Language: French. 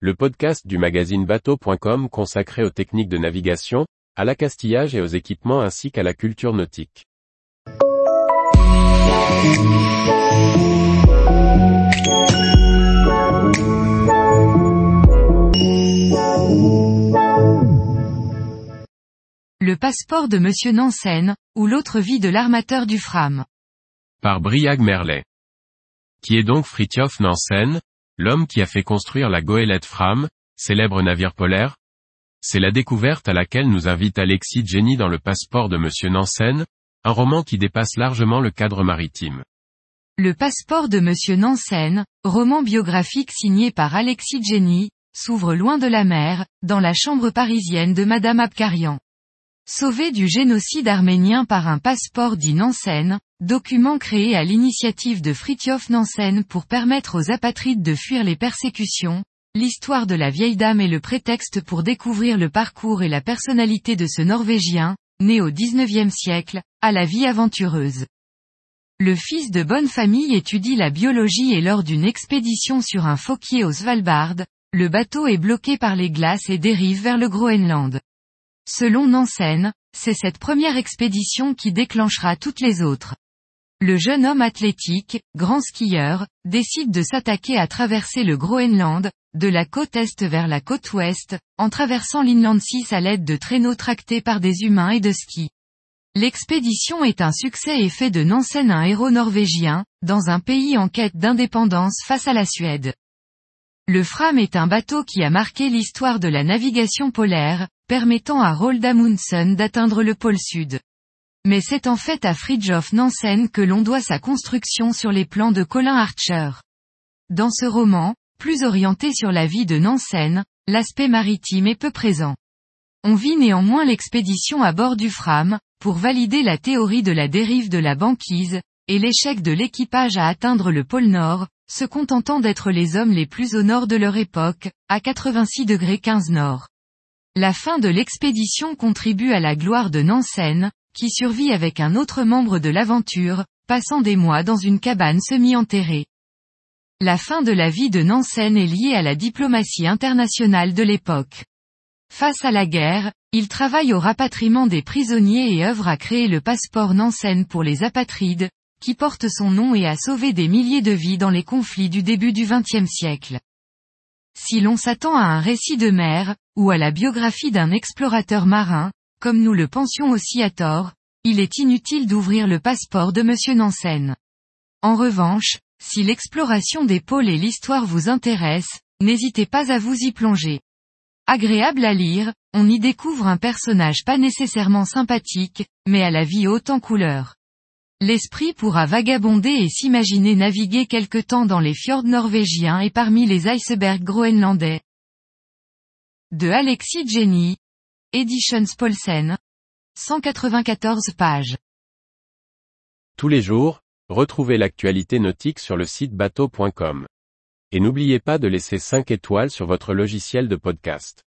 le podcast du magazine bateau.com consacré aux techniques de navigation, à l'accastillage et aux équipements ainsi qu'à la culture nautique. Le passeport de Monsieur Nansen, ou l'autre vie de l'armateur du Fram. Par Briag Merlet. Qui est donc Fritjof Nansen, l'homme qui a fait construire la goélette Fram, célèbre navire polaire C'est la découverte à laquelle nous invite Alexis Jenny dans le passeport de Monsieur Nansen, un roman qui dépasse largement le cadre maritime. Le passeport de Monsieur Nansen, roman biographique signé par Alexis Jenny, s'ouvre loin de la mer, dans la chambre parisienne de Madame Abkarian. Sauvé du génocide arménien par un passeport dit Nansen, document créé à l'initiative de Fritjof Nansen pour permettre aux apatrides de fuir les persécutions, l'histoire de la vieille dame est le prétexte pour découvrir le parcours et la personnalité de ce Norvégien, né au XIXe siècle, à la vie aventureuse. Le fils de bonne famille étudie la biologie et lors d'une expédition sur un fauquier au Svalbard, le bateau est bloqué par les glaces et dérive vers le Groenland. Selon Nansen, c'est cette première expédition qui déclenchera toutes les autres. Le jeune homme athlétique, grand skieur, décide de s'attaquer à traverser le Groenland, de la côte est vers la côte ouest, en traversant l'Inland 6 à l'aide de traîneaux tractés par des humains et de skis. L'expédition est un succès et fait de Nansen un héros norvégien, dans un pays en quête d'indépendance face à la Suède. Le Fram est un bateau qui a marqué l'histoire de la navigation polaire, permettant à Roald Amundsen d'atteindre le pôle sud. Mais c'est en fait à Fridtjof Nansen que l'on doit sa construction sur les plans de Colin Archer. Dans ce roman, plus orienté sur la vie de Nansen, l'aspect maritime est peu présent. On vit néanmoins l'expédition à bord du Fram, pour valider la théorie de la dérive de la banquise, et l'échec de l'équipage à atteindre le pôle Nord, se contentant d'être les hommes les plus au nord de leur époque, à 86 degrés 15 nord. La fin de l'expédition contribue à la gloire de Nansen, qui survit avec un autre membre de l'aventure, passant des mois dans une cabane semi-enterrée. La fin de la vie de Nansen est liée à la diplomatie internationale de l'époque. Face à la guerre, il travaille au rapatriement des prisonniers et œuvre à créer le passeport Nansen pour les apatrides, qui porte son nom et a sauvé des milliers de vies dans les conflits du début du XXe siècle. Si l'on s'attend à un récit de mer, ou à la biographie d'un explorateur marin, comme nous le pensions aussi à tort, il est inutile d'ouvrir le passeport de Monsieur Nansen. En revanche, si l'exploration des pôles et l'histoire vous intéressent, n'hésitez pas à vous y plonger. Agréable à lire, on y découvre un personnage pas nécessairement sympathique, mais à la vie haute en couleur. L'esprit pourra vagabonder et s'imaginer naviguer quelque temps dans les fjords norvégiens et parmi les icebergs groenlandais. De Alexis Jenny. Editions Paulsen. 194 pages. Tous les jours, retrouvez l'actualité nautique sur le site bateau.com. Et n'oubliez pas de laisser 5 étoiles sur votre logiciel de podcast.